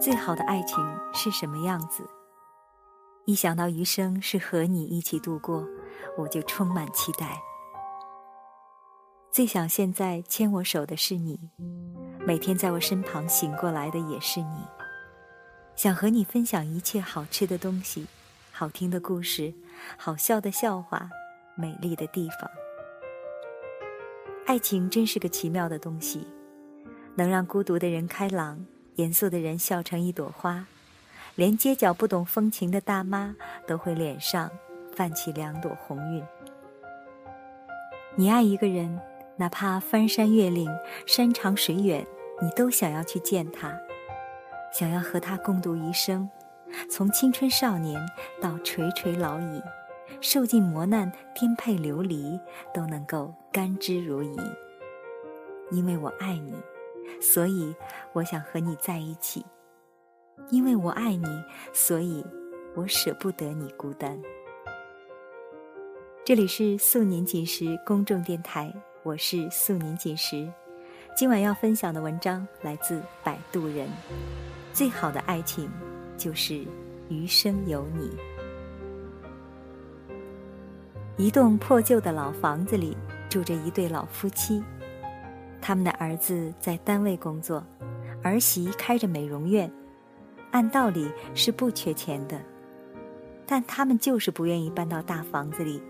最好的爱情是什么样子？一想到余生是和你一起度过，我就充满期待。最想现在牵我手的是你，每天在我身旁醒过来的也是你。想和你分享一切好吃的东西，好听的故事，好笑的笑话，美丽的地方。爱情真是个奇妙的东西，能让孤独的人开朗，严肃的人笑成一朵花，连街角不懂风情的大妈都会脸上泛起两朵红晕。你爱一个人。哪怕翻山越岭、山长水远，你都想要去见他，想要和他共度一生，从青春少年到垂垂老矣，受尽磨难、颠沛流离，都能够甘之如饴。因为我爱你，所以我想和你在一起；因为我爱你，所以我舍不得你孤单。这里是素年锦时公众电台。我是素年锦时，今晚要分享的文章来自摆渡人。最好的爱情，就是余生有你。一栋破旧的老房子里住着一对老夫妻，他们的儿子在单位工作，儿媳开着美容院，按道理是不缺钱的，但他们就是不愿意搬到大房子里。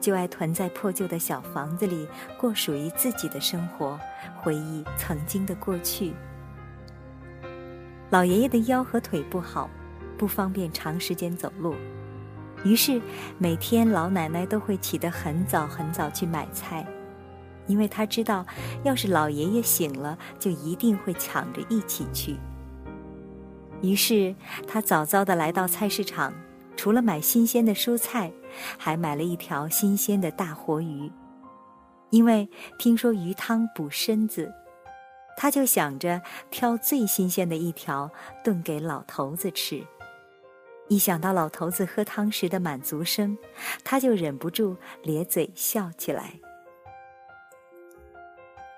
就爱囤在破旧的小房子里过属于自己的生活，回忆曾经的过去。老爷爷的腰和腿不好，不方便长时间走路，于是每天老奶奶都会起得很早很早去买菜，因为他知道，要是老爷爷醒了，就一定会抢着一起去。于是他早早的来到菜市场。除了买新鲜的蔬菜，还买了一条新鲜的大活鱼，因为听说鱼汤补身子，他就想着挑最新鲜的一条炖给老头子吃。一想到老头子喝汤时的满足声，他就忍不住咧嘴笑起来。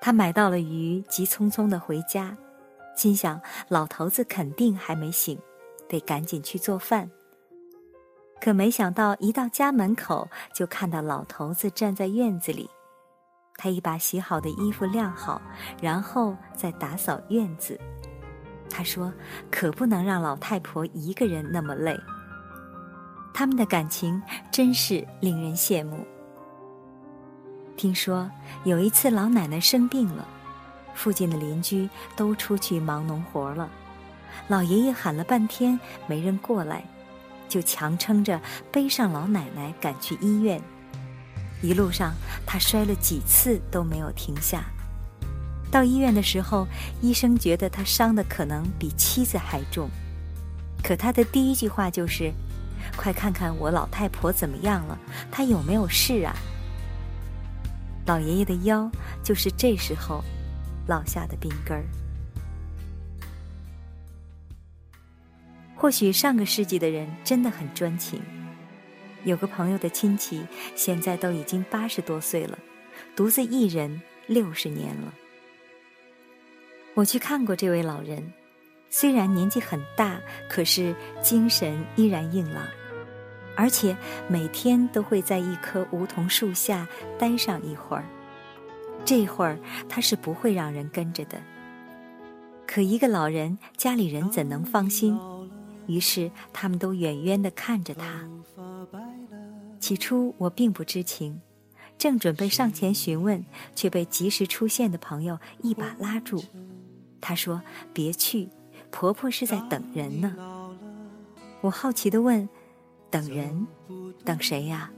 他买到了鱼，急匆匆的回家，心想老头子肯定还没醒，得赶紧去做饭。可没想到，一到家门口，就看到老头子站在院子里。他一把洗好的衣服晾好，然后再打扫院子。他说：“可不能让老太婆一个人那么累。”他们的感情真是令人羡慕。听说有一次老奶奶生病了，附近的邻居都出去忙农活了，老爷爷喊了半天没人过来。就强撑着背上老奶奶赶去医院，一路上他摔了几次都没有停下。到医院的时候，医生觉得他伤的可能比妻子还重，可他的第一句话就是：“快看看我老太婆怎么样了，她有没有事啊？”老爷爷的腰就是这时候落下的病根儿。或许上个世纪的人真的很专情。有个朋友的亲戚现在都已经八十多岁了，独自一人六十年了。我去看过这位老人，虽然年纪很大，可是精神依然硬朗，而且每天都会在一棵梧桐树下待上一会儿。这会儿他是不会让人跟着的。可一个老人，家里人怎能放心？于是，他们都远远地看着他。起初，我并不知情，正准备上前询问，却被及时出现的朋友一把拉住。他说：“别去，婆婆是在等人呢。”我好奇地问：“等人？等谁呀？”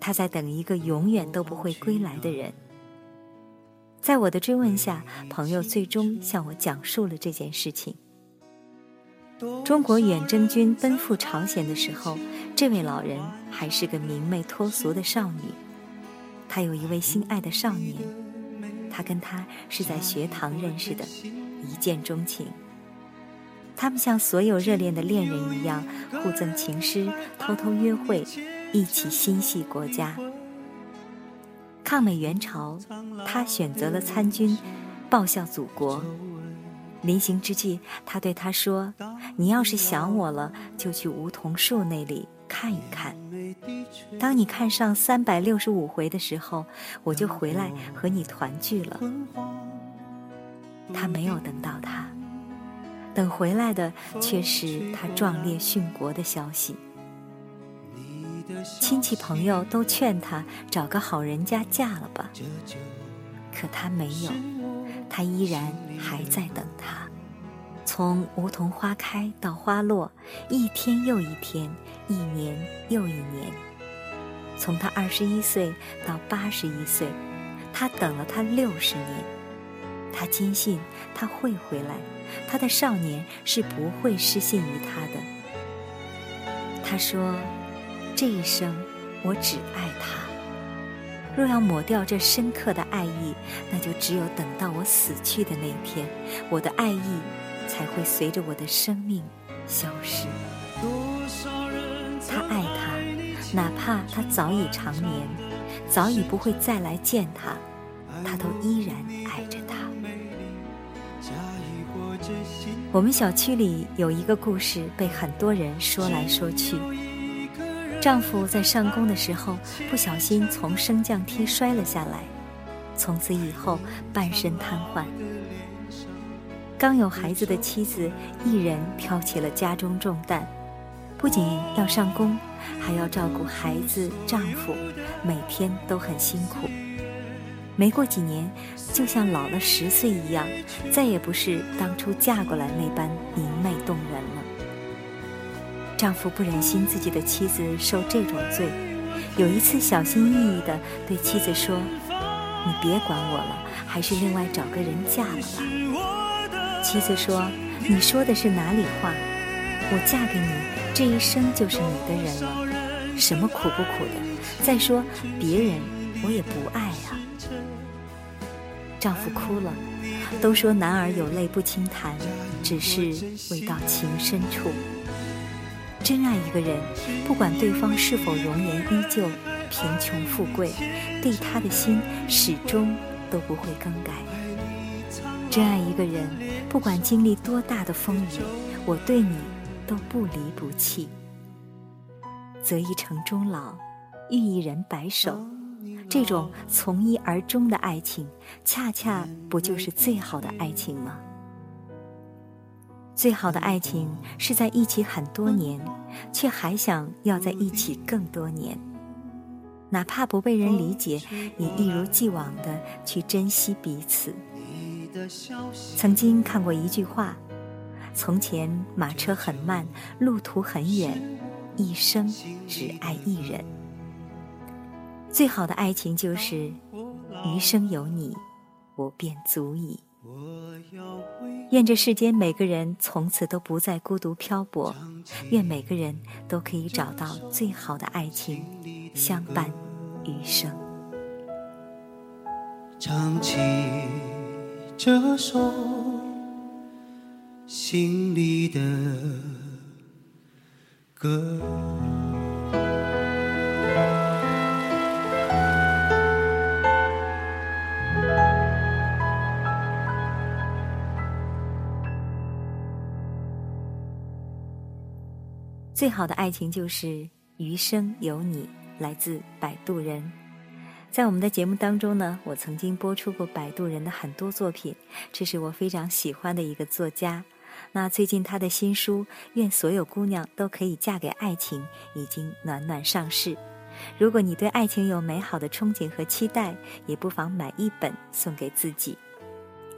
他在等一个永远都不会归来的人。在我的追问下，朋友最终向我讲述了这件事情。中国远征军奔赴朝鲜的时候，这位老人还是个明媚脱俗的少女。她有一位心爱的少年，他跟他是在学堂认识的，一见钟情。他们像所有热恋的恋人一样，互赠情诗，偷偷约会，一起心系国家。抗美援朝，他选择了参军，报效祖国。临行之际，他对他说：“你要是想我了，就去梧桐树那里看一看。当你看上三百六十五回的时候，我就回来和你团聚了。”他没有等到他，等回来的却是他壮烈殉国的消息。亲戚朋友都劝他找个好人家嫁了吧，可他没有，他依然还在等他。从梧桐花开到花落，一天又一天，一年又一年。从他二十一岁到八十一岁，他等了他六十年。他坚信他会回来，他的少年是不会失信于他的。他说。这一生，我只爱他。若要抹掉这深刻的爱意，那就只有等到我死去的那一天，我的爱意才会随着我的生命消失。他爱他，哪怕他早已长眠，早已不会再来见他，他都依然我们小区里有一个故事，被很多人说来说去。丈夫在上工的时候不小心从升降梯摔了下来，从此以后半身瘫痪。刚有孩子的妻子一人挑起了家中重担，不仅要上工，还要照顾孩子、丈夫，每天都很辛苦。没过几年，就像老了十岁一样，再也不是当初嫁过来那般明媚动人了。丈夫不忍心自己的妻子受这种罪，有一次小心翼翼地对妻子说：“你别管我了，还是另外找个人嫁了吧。”妻子说：“你说的是哪里话？我嫁给你，这一生就是你的人了，什么苦不苦的？再说别人，我也不爱啊。”丈夫哭了，都说男儿有泪不轻弹，只是未到情深处。真爱一个人，不管对方是否容颜依旧、贫穷富贵，对他的心始终都不会更改。真爱一个人，不管经历多大的风雨，我对你都不离不弃。择一城终老，遇一人白首，这种从一而终的爱情，恰恰不就是最好的爱情吗？最好的爱情是在一起很多年，却还想要在一起更多年。哪怕不被人理解，也一如既往的去珍惜彼此。曾经看过一句话：从前马车很慢，路途很远，一生只爱一人。最好的爱情就是余生有你，我便足矣。愿这世间每个人从此都不再孤独漂泊，愿每个人都可以找到最好的爱情，相伴余生。唱起这首心里的歌。最好的爱情就是余生有你，来自摆渡人。在我们的节目当中呢，我曾经播出过摆渡人的很多作品，这是我非常喜欢的一个作家。那最近他的新书《愿所有姑娘都可以嫁给爱情》已经暖暖上市。如果你对爱情有美好的憧憬和期待，也不妨买一本送给自己。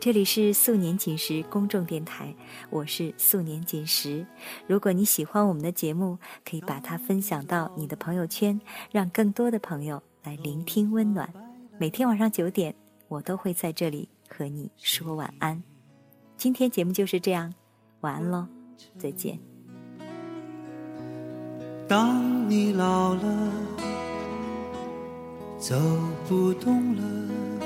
这里是素年锦时公众电台，我是素年锦时。如果你喜欢我们的节目，可以把它分享到你的朋友圈，让更多的朋友来聆听温暖。每天晚上九点，我都会在这里和你说晚安。今天节目就是这样，晚安喽，再见。当你老了，走不动了。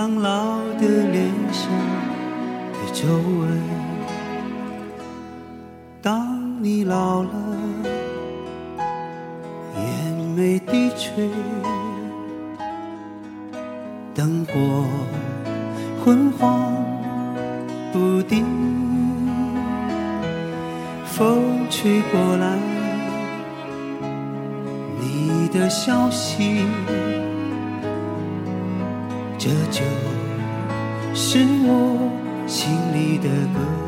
苍老的脸上的皱纹。当你老了，眼眉低垂。灯火昏黄不定，风吹过来，你的消息，这就是我心里的歌。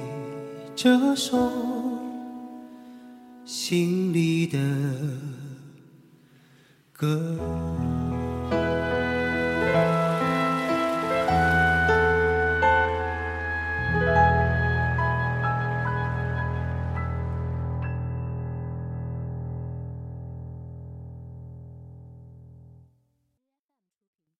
这首心里的歌。